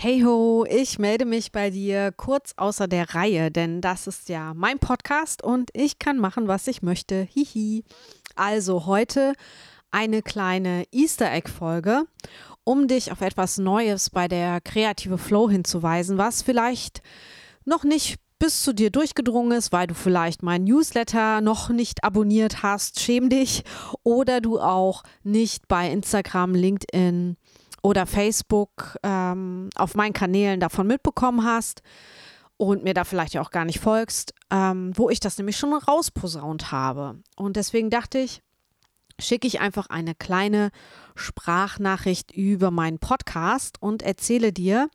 Hey ho, ich melde mich bei dir kurz außer der Reihe, denn das ist ja mein Podcast und ich kann machen, was ich möchte. Hihi. Also heute eine kleine Easter Egg Folge, um dich auf etwas Neues bei der Kreative Flow hinzuweisen, was vielleicht noch nicht bis zu dir durchgedrungen ist, weil du vielleicht meinen Newsletter noch nicht abonniert hast, schäm dich, oder du auch nicht bei Instagram, LinkedIn, oder Facebook ähm, auf meinen Kanälen davon mitbekommen hast und mir da vielleicht auch gar nicht folgst, ähm, wo ich das nämlich schon rausposaunt habe. Und deswegen dachte ich, schicke ich einfach eine kleine Sprachnachricht über meinen Podcast und erzähle dir,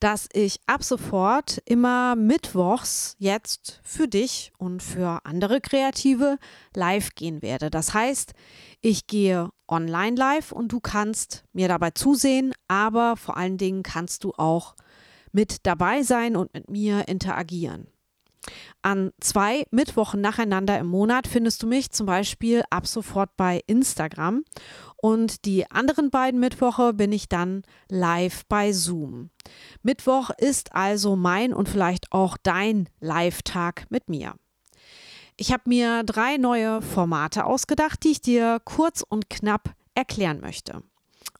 dass ich ab sofort immer mittwochs jetzt für dich und für andere Kreative live gehen werde. Das heißt, ich gehe online live und du kannst mir dabei zusehen, aber vor allen Dingen kannst du auch mit dabei sein und mit mir interagieren. An zwei Mittwochen nacheinander im Monat findest du mich zum Beispiel ab sofort bei Instagram und die anderen beiden Mittwoche bin ich dann live bei Zoom. Mittwoch ist also mein und vielleicht auch dein Live-Tag mit mir. Ich habe mir drei neue Formate ausgedacht, die ich dir kurz und knapp erklären möchte.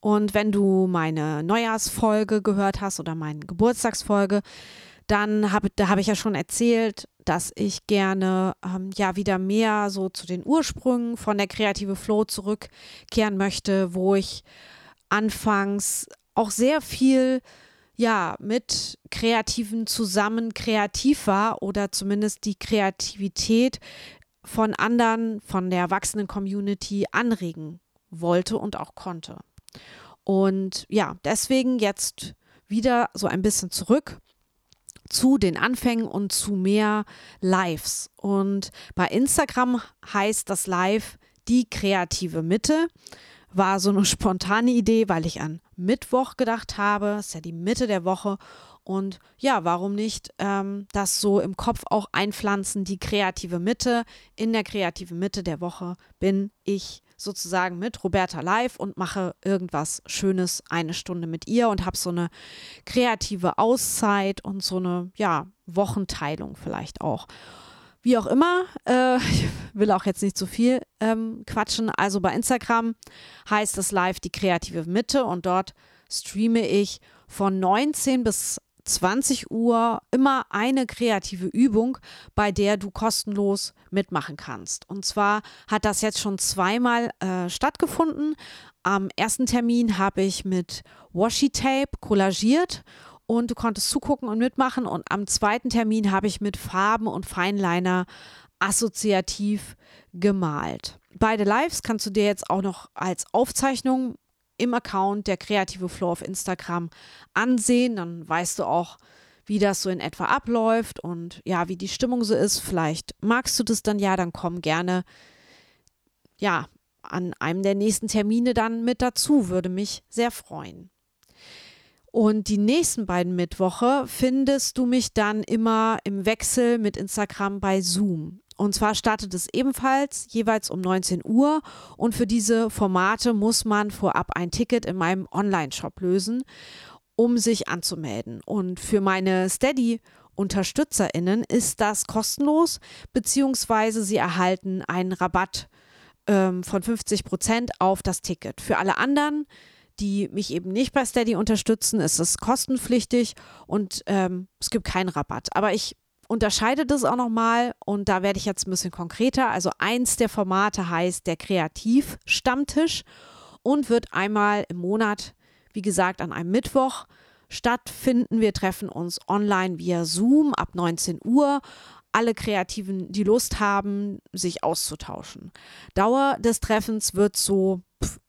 Und wenn du meine Neujahrsfolge gehört hast oder meine Geburtstagsfolge, dann habe da habe ich ja schon erzählt, dass ich gerne ähm, ja wieder mehr so zu den Ursprüngen von der kreative Flow zurückkehren möchte, wo ich anfangs auch sehr viel ja mit Kreativen zusammen kreativ war oder zumindest die Kreativität von anderen, von der erwachsenen Community anregen wollte und auch konnte. Und ja, deswegen jetzt wieder so ein bisschen zurück zu den Anfängen und zu mehr Lives. Und bei Instagram heißt das Live die kreative Mitte. War so eine spontane Idee, weil ich an Mittwoch gedacht habe. Ist ja die Mitte der Woche. Und ja, warum nicht ähm, das so im Kopf auch einpflanzen, die kreative Mitte. In der kreativen Mitte der Woche bin ich sozusagen mit Roberta live und mache irgendwas Schönes eine Stunde mit ihr und habe so eine kreative Auszeit und so eine, ja, Wochenteilung vielleicht auch. Wie auch immer, äh, ich will auch jetzt nicht zu viel ähm, quatschen. Also bei Instagram heißt es live die kreative Mitte und dort streame ich von 19 bis 20 Uhr immer eine kreative Übung, bei der du kostenlos mitmachen kannst. Und zwar hat das jetzt schon zweimal äh, stattgefunden. Am ersten Termin habe ich mit Washi Tape kollagiert und du konntest zugucken und mitmachen. Und am zweiten Termin habe ich mit Farben und Feinliner assoziativ gemalt. Beide Lives kannst du dir jetzt auch noch als Aufzeichnung im Account der Kreative Flow auf Instagram ansehen. Dann weißt du auch, wie das so in etwa abläuft und ja, wie die Stimmung so ist. Vielleicht magst du das dann ja, dann komm gerne ja an einem der nächsten Termine dann mit dazu, würde mich sehr freuen. Und die nächsten beiden Mittwoche findest du mich dann immer im Wechsel mit Instagram bei Zoom. Und zwar startet es ebenfalls jeweils um 19 Uhr und für diese Formate muss man vorab ein Ticket in meinem Online-Shop lösen, um sich anzumelden. Und für meine Steady UnterstützerInnen ist das kostenlos, beziehungsweise sie erhalten einen Rabatt ähm, von 50 Prozent auf das Ticket. Für alle anderen, die mich eben nicht bei Steady unterstützen, ist es kostenpflichtig und ähm, es gibt keinen Rabatt. Aber ich unterscheidet es auch nochmal und da werde ich jetzt ein bisschen konkreter. Also eins der Formate heißt der Kreativstammtisch und wird einmal im Monat, wie gesagt, an einem Mittwoch stattfinden. Wir treffen uns online via Zoom ab 19 Uhr. Alle Kreativen, die Lust haben, sich auszutauschen. Dauer des Treffens wird so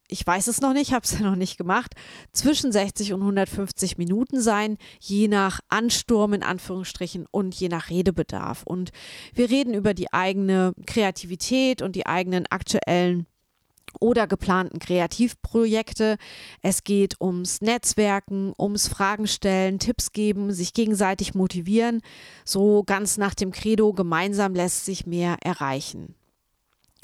ich weiß es noch nicht, habe es ja noch nicht gemacht, zwischen 60 und 150 Minuten sein, je nach Ansturm in Anführungsstrichen und je nach Redebedarf. Und wir reden über die eigene Kreativität und die eigenen aktuellen oder geplanten Kreativprojekte. Es geht ums Netzwerken, ums Fragen stellen, Tipps geben, sich gegenseitig motivieren. So ganz nach dem Credo, gemeinsam lässt sich mehr erreichen.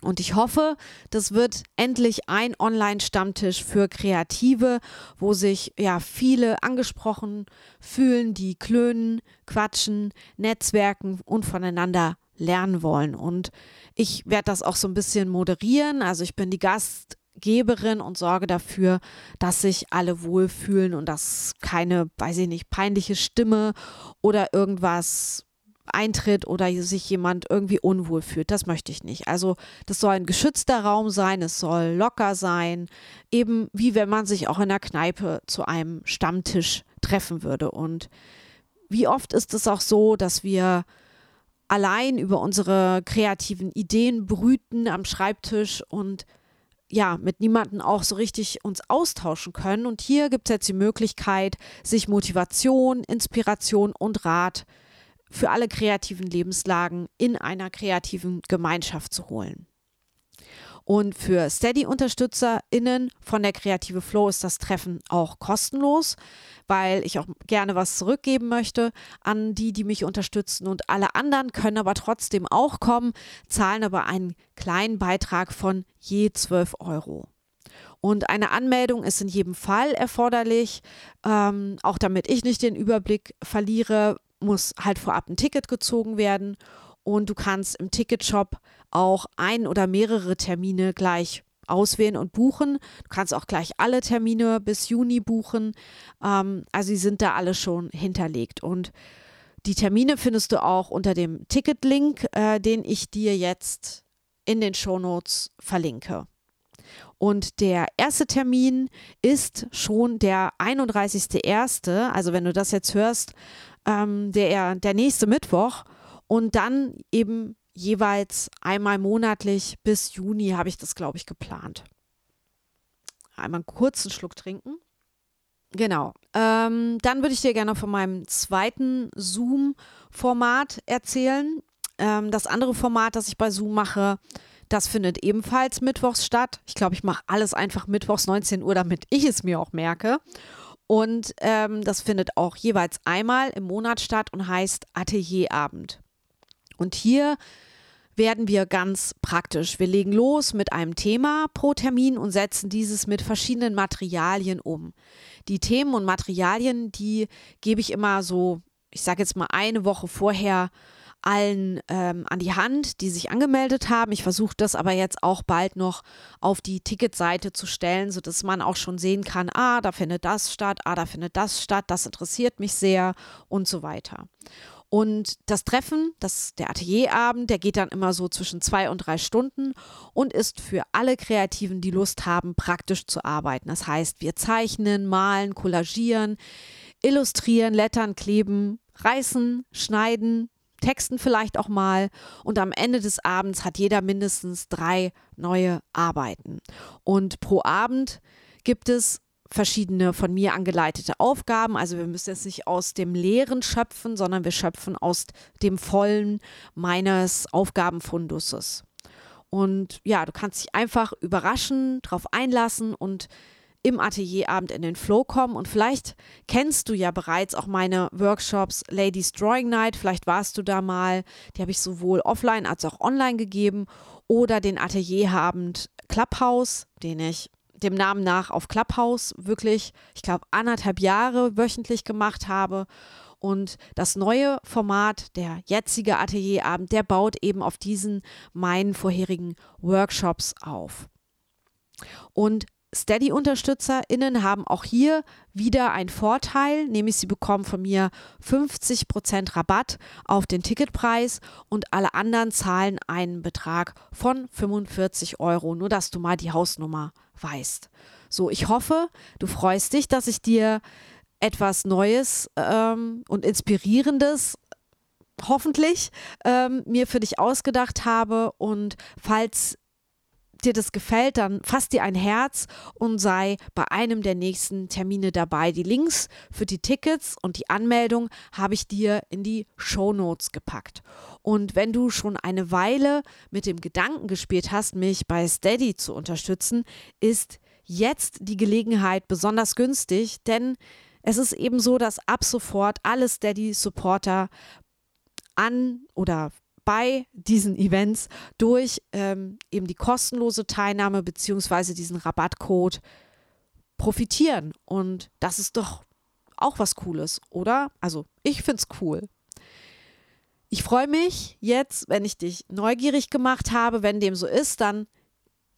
Und ich hoffe, das wird endlich ein Online-Stammtisch für Kreative, wo sich ja viele angesprochen fühlen, die klönen, quatschen, netzwerken und voneinander lernen wollen. Und ich werde das auch so ein bisschen moderieren. Also ich bin die Gastgeberin und sorge dafür, dass sich alle wohlfühlen und dass keine, weiß ich nicht, peinliche Stimme oder irgendwas eintritt oder sich jemand irgendwie unwohl fühlt. Das möchte ich nicht. Also das soll ein geschützter Raum sein, es soll locker sein, eben wie wenn man sich auch in der Kneipe zu einem Stammtisch treffen würde. Und wie oft ist es auch so, dass wir allein über unsere kreativen Ideen brüten am Schreibtisch und ja, mit niemandem auch so richtig uns austauschen können. Und hier gibt es jetzt die Möglichkeit, sich Motivation, Inspiration und Rat zu für alle kreativen Lebenslagen in einer kreativen Gemeinschaft zu holen. Und für Steady-UnterstützerInnen von der Kreative Flow ist das Treffen auch kostenlos, weil ich auch gerne was zurückgeben möchte an die, die mich unterstützen. Und alle anderen können aber trotzdem auch kommen, zahlen aber einen kleinen Beitrag von je 12 Euro. Und eine Anmeldung ist in jedem Fall erforderlich, ähm, auch damit ich nicht den Überblick verliere, muss halt vorab ein Ticket gezogen werden und du kannst im Ticketshop auch ein oder mehrere Termine gleich auswählen und buchen. Du kannst auch gleich alle Termine bis Juni buchen. Ähm, also sie sind da alle schon hinterlegt. Und die Termine findest du auch unter dem Ticketlink, äh, den ich dir jetzt in den Shownotes verlinke. Und der erste Termin ist schon der 31.01. Also wenn du das jetzt hörst, ähm, der, der nächste Mittwoch und dann eben jeweils einmal monatlich bis Juni habe ich das, glaube ich, geplant. Einmal einen kurzen Schluck trinken. Genau. Ähm, dann würde ich dir gerne von meinem zweiten Zoom-Format erzählen. Ähm, das andere Format, das ich bei Zoom mache, das findet ebenfalls mittwochs statt. Ich glaube, ich mache alles einfach mittwochs 19 Uhr, damit ich es mir auch merke. Und ähm, das findet auch jeweils einmal im Monat statt und heißt Atelierabend. Und hier werden wir ganz praktisch. Wir legen los mit einem Thema pro Termin und setzen dieses mit verschiedenen Materialien um. Die Themen und Materialien, die gebe ich immer so, ich sage jetzt mal eine Woche vorher allen ähm, an die Hand, die sich angemeldet haben. Ich versuche das aber jetzt auch bald noch auf die Ticketseite zu stellen, sodass man auch schon sehen kann, ah, da findet das statt, ah, da findet das statt, das interessiert mich sehr und so weiter. Und das Treffen, das, der Atelierabend, der geht dann immer so zwischen zwei und drei Stunden und ist für alle Kreativen, die Lust haben, praktisch zu arbeiten. Das heißt, wir zeichnen, malen, kollagieren, illustrieren, lettern, kleben, reißen, schneiden, texten vielleicht auch mal und am Ende des Abends hat jeder mindestens drei neue Arbeiten. Und pro Abend gibt es verschiedene von mir angeleitete Aufgaben. Also wir müssen jetzt nicht aus dem Leeren schöpfen, sondern wir schöpfen aus dem Vollen meines Aufgabenfundusses. Und ja, du kannst dich einfach überraschen, darauf einlassen und im Atelierabend in den Flow kommen. Und vielleicht kennst du ja bereits auch meine Workshops Ladies Drawing Night. Vielleicht warst du da mal. Die habe ich sowohl offline als auch online gegeben. Oder den Atelierabend Clubhouse, den ich dem Namen nach auf Clubhouse wirklich, ich glaube, anderthalb Jahre wöchentlich gemacht habe. Und das neue Format, der jetzige Atelierabend, der baut eben auf diesen meinen vorherigen Workshops auf. Und Steady-UnterstützerInnen haben auch hier wieder einen Vorteil, nämlich sie bekommen von mir 50% Rabatt auf den Ticketpreis und alle anderen zahlen einen Betrag von 45 Euro, nur dass du mal die Hausnummer weißt. So, ich hoffe, du freust dich, dass ich dir etwas Neues ähm, und Inspirierendes hoffentlich ähm, mir für dich ausgedacht habe und falls dir das gefällt, dann fass dir ein Herz und sei bei einem der nächsten Termine dabei. Die Links für die Tickets und die Anmeldung habe ich dir in die Show Notes gepackt. Und wenn du schon eine Weile mit dem Gedanken gespielt hast, mich bei Steady zu unterstützen, ist jetzt die Gelegenheit besonders günstig, denn es ist eben so, dass ab sofort alle Steady-Supporter an oder bei diesen Events durch ähm, eben die kostenlose Teilnahme beziehungsweise diesen Rabattcode profitieren. Und das ist doch auch was Cooles, oder? Also ich finde es cool. Ich freue mich jetzt, wenn ich dich neugierig gemacht habe. Wenn dem so ist, dann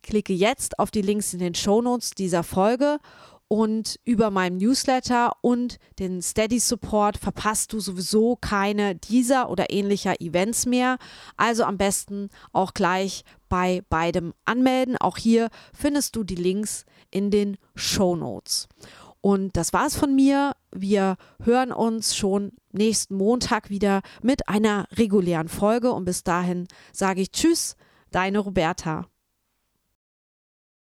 klicke jetzt auf die Links in den Shownotes dieser Folge und über meinem Newsletter und den Steady Support verpasst du sowieso keine dieser oder ähnlicher Events mehr. Also am besten auch gleich bei beidem anmelden. Auch hier findest du die Links in den Show Notes. Und das war's von mir. Wir hören uns schon nächsten Montag wieder mit einer regulären Folge. Und bis dahin sage ich Tschüss, deine Roberta.